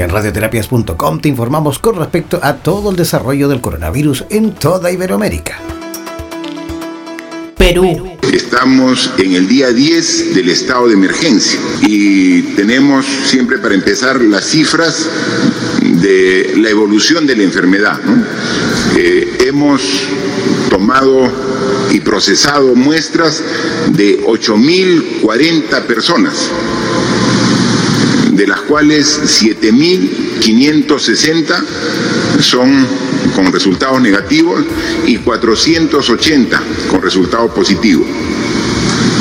En radioterapias.com te informamos con respecto a todo el desarrollo del coronavirus en toda Iberoamérica. Perú. Estamos en el día 10 del estado de emergencia y tenemos siempre para empezar las cifras de la evolución de la enfermedad. Eh, hemos tomado y procesado muestras de 8.040 personas, de las cuales 7.560 son con resultados negativos y 480 con resultados positivos.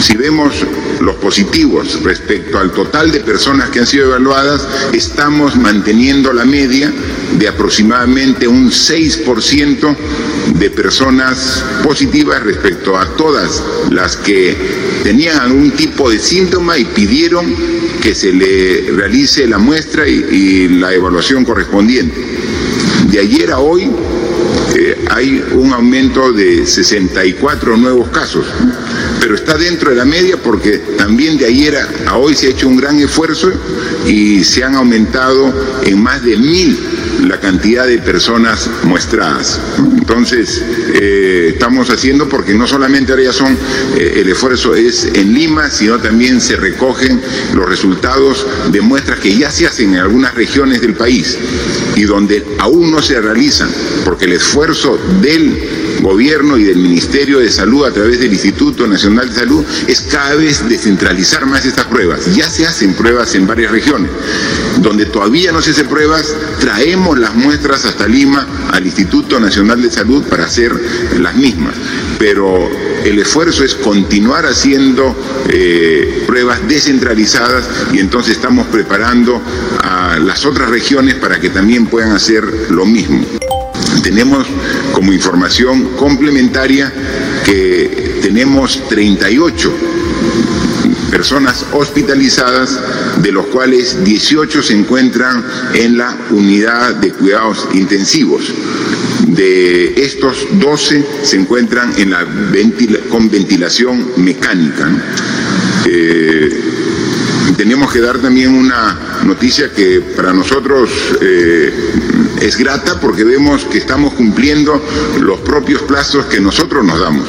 Si vemos los positivos respecto al total de personas que han sido evaluadas, estamos manteniendo la media de aproximadamente un 6% de personas positivas respecto a todas las que tenían algún tipo de síntoma y pidieron que se le realice la muestra y, la evaluación correspondiente. De ayer a hoy eh, hay un aumento de 64 nuevos casos pero está dentro de la media porque también de ayer a, hoy se ha hecho un gran esfuerzo y se han aumentado en más de mil la cantidad de personas muestradas. Entonces, eh, estamos haciendo porque no solamente ahora ya son, eh, el esfuerzo es en Lima, sino también se recogen los resultados de muestras que ya se hacen en algunas regiones del país y donde aún no se realizan, porque el esfuerzo del gobierno y del Ministerio de Salud a través del Instituto Nacional de Salud es cada vez descentralizar más estas pruebas. Ya se hacen pruebas en varias regiones. Donde todavía no se hacen pruebas, traemos las muestras hasta Lima al Instituto Nacional de Salud para hacer las mismas. Pero el esfuerzo es continuar haciendo eh, pruebas descentralizadas y entonces estamos preparando a las otras regiones para que también puedan hacer lo mismo. Tenemos como información complementaria que tenemos 38 personas hospitalizadas, de los cuales 18 se encuentran en la unidad de cuidados intensivos. De estos 12 se encuentran en la con ventilación mecánica. Eh, tenemos que dar también una noticia que para nosotros eh, es grata porque vemos que estamos cumpliendo los propios plazos que nosotros nos damos.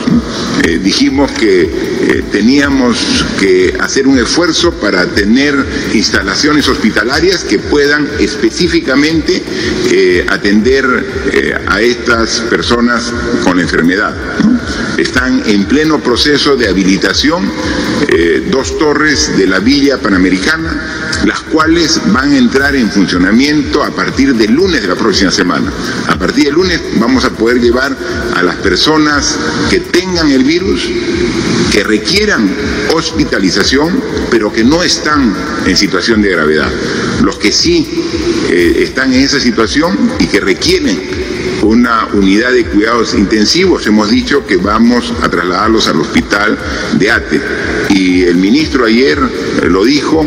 Eh, dijimos que eh, teníamos que hacer un esfuerzo para tener instalaciones hospitalarias que puedan específicamente atender a estas personas con enfermedad. Están en pleno proceso de habilitación dos torres de la Villa Panamericana las cuales van a entrar en funcionamiento a partir del lunes de la próxima semana. A partir del lunes vamos a poder llevar a las personas que tengan el virus, que requieran hospitalización, pero que no están en situación de gravedad. Los que sí eh, están en esa situación y que requieren una unidad de cuidados intensivos. Hemos dicho que vamos a trasladarlos al hospital de ATE. Y el ministro ayer lo dijo,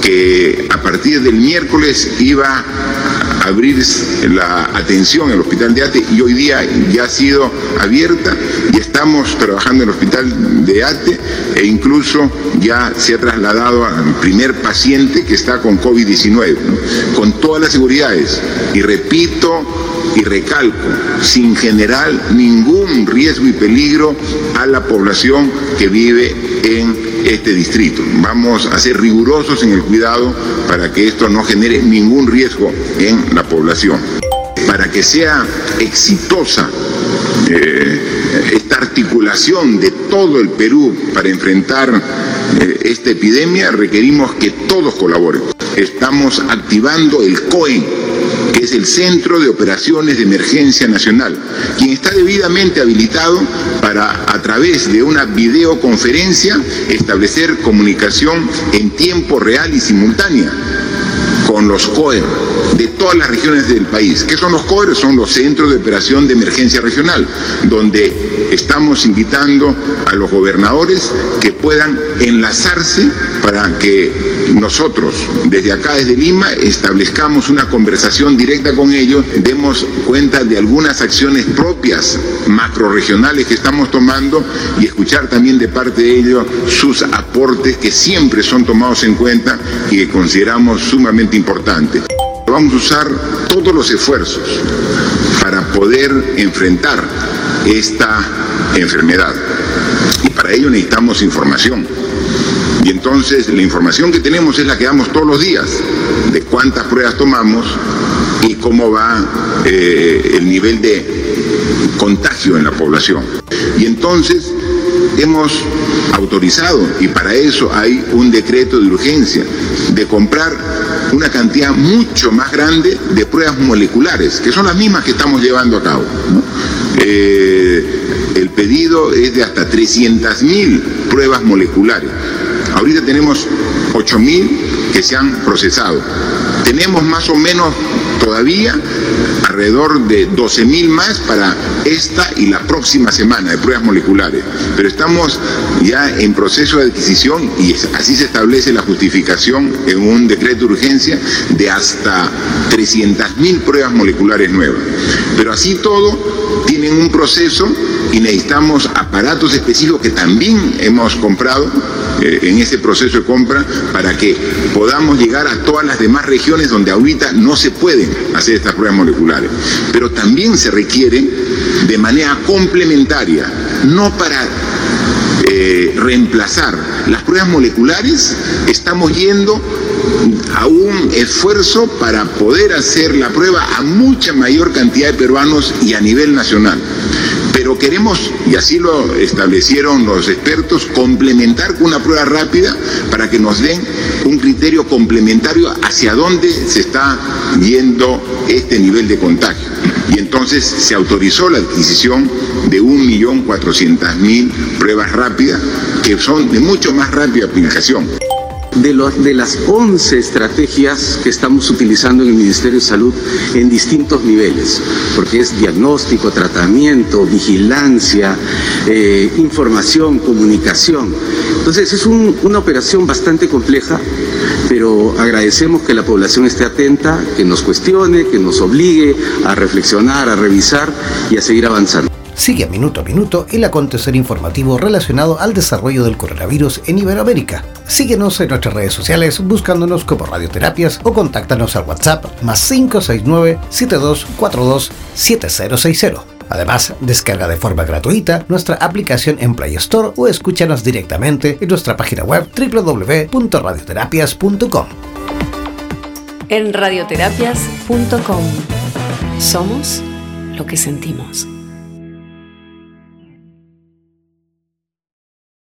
que a partir del miércoles iba a abrir la atención en el hospital de ATE y hoy día ya ha sido abierta y estamos trabajando en el hospital de ATE e incluso ya se ha trasladado al primer paciente que está con COVID-19, con todas las seguridades. Y repito y recalco, sin generar ningún riesgo y peligro a la población que vive en este distrito. Vamos a ser rigurosos en el cuidado para que esto no genere ningún riesgo en la población. Para que sea exitosa eh, esta articulación de todo el Perú para enfrentar eh, esta epidemia, requerimos que todos colaboren. Estamos activando el COE, que es el Centro de Operaciones de Emergencia Nacional, quien está debidamente habilitado para, a través de una videoconferencia, establecer comunicación en tiempo real y simultánea con los COER de todas las regiones del país. ¿Qué son los COER? Son los Centros de Operación de Emergencia Regional, donde estamos invitando a los gobernadores que puedan enlazarse para que nosotros desde acá, desde Lima, establezcamos una conversación directa con ellos, demos cuenta de algunas acciones propias macroregionales que estamos tomando y escuchar también de parte de ellos sus aportes que siempre son tomados en cuenta y que consideramos sumamente importantes Vamos a usar todos los esfuerzos para poder enfrentar esta enfermedad. Y para ello necesitamos información. Y entonces la información que tenemos es la que damos todos los días, de cuántas pruebas tomamos y cómo va eh, el nivel de contagio en la población. Y entonces hemos autorizado, y para eso hay un decreto de urgencia, de comprar una cantidad mucho más grande de pruebas moleculares, que son las mismas que estamos llevando a cabo. Eh, el pedido es de hasta 300.000 pruebas moleculares. Ahorita tenemos 8.000 que se han procesado. Tenemos más o menos todavía alrededor de 12.000 más para esta y la próxima semana de pruebas moleculares. Pero estamos ya en proceso de adquisición y así se establece la justificación en un decreto de urgencia de hasta 300.000 pruebas moleculares nuevas. Pero así todo tienen un proceso y necesitamos aparatos específicos que también hemos comprado eh, en ese proceso de compra para que podamos llegar a todas las demás regiones donde ahorita no se pueden hacer estas pruebas moleculares. Pero también se requiere de manera complementaria, no para eh, reemplazar las pruebas moleculares, estamos yendo a un esfuerzo para poder hacer la prueba a mucha mayor cantidad de peruanos y a nivel nacional. Pero queremos, y así lo establecieron los expertos, complementar con una prueba rápida para que nos den un criterio complementario hacia dónde se está yendo este nivel de contagio. Y entonces se autorizó la adquisición de 1.400.000 pruebas rápidas que son de mucho más rápida aplicación de, de las 11 estrategias que estamos utilizando en el Ministerio de Salud en distintos niveles, porque es diagnóstico, tratamiento, vigilancia, eh, información, comunicación. Entonces es una operación bastante compleja, pero agradecemos que la población esté atenta, que nos cuestione, que nos obligue a reflexionar, a revisar y a seguir avanzando. Sigue minuto a minuto el acontecer informativo relacionado al desarrollo del coronavirus en Iberoamérica. Síguenos en nuestras redes sociales buscándonos como Radioterapias o contáctanos al WhatsApp más 569-7242-7060. Además, descarga de forma gratuita nuestra aplicación en Play Store o escúchanos directamente en nuestra página web www.radioterapias.com. En radioterapias.com somos lo que sentimos.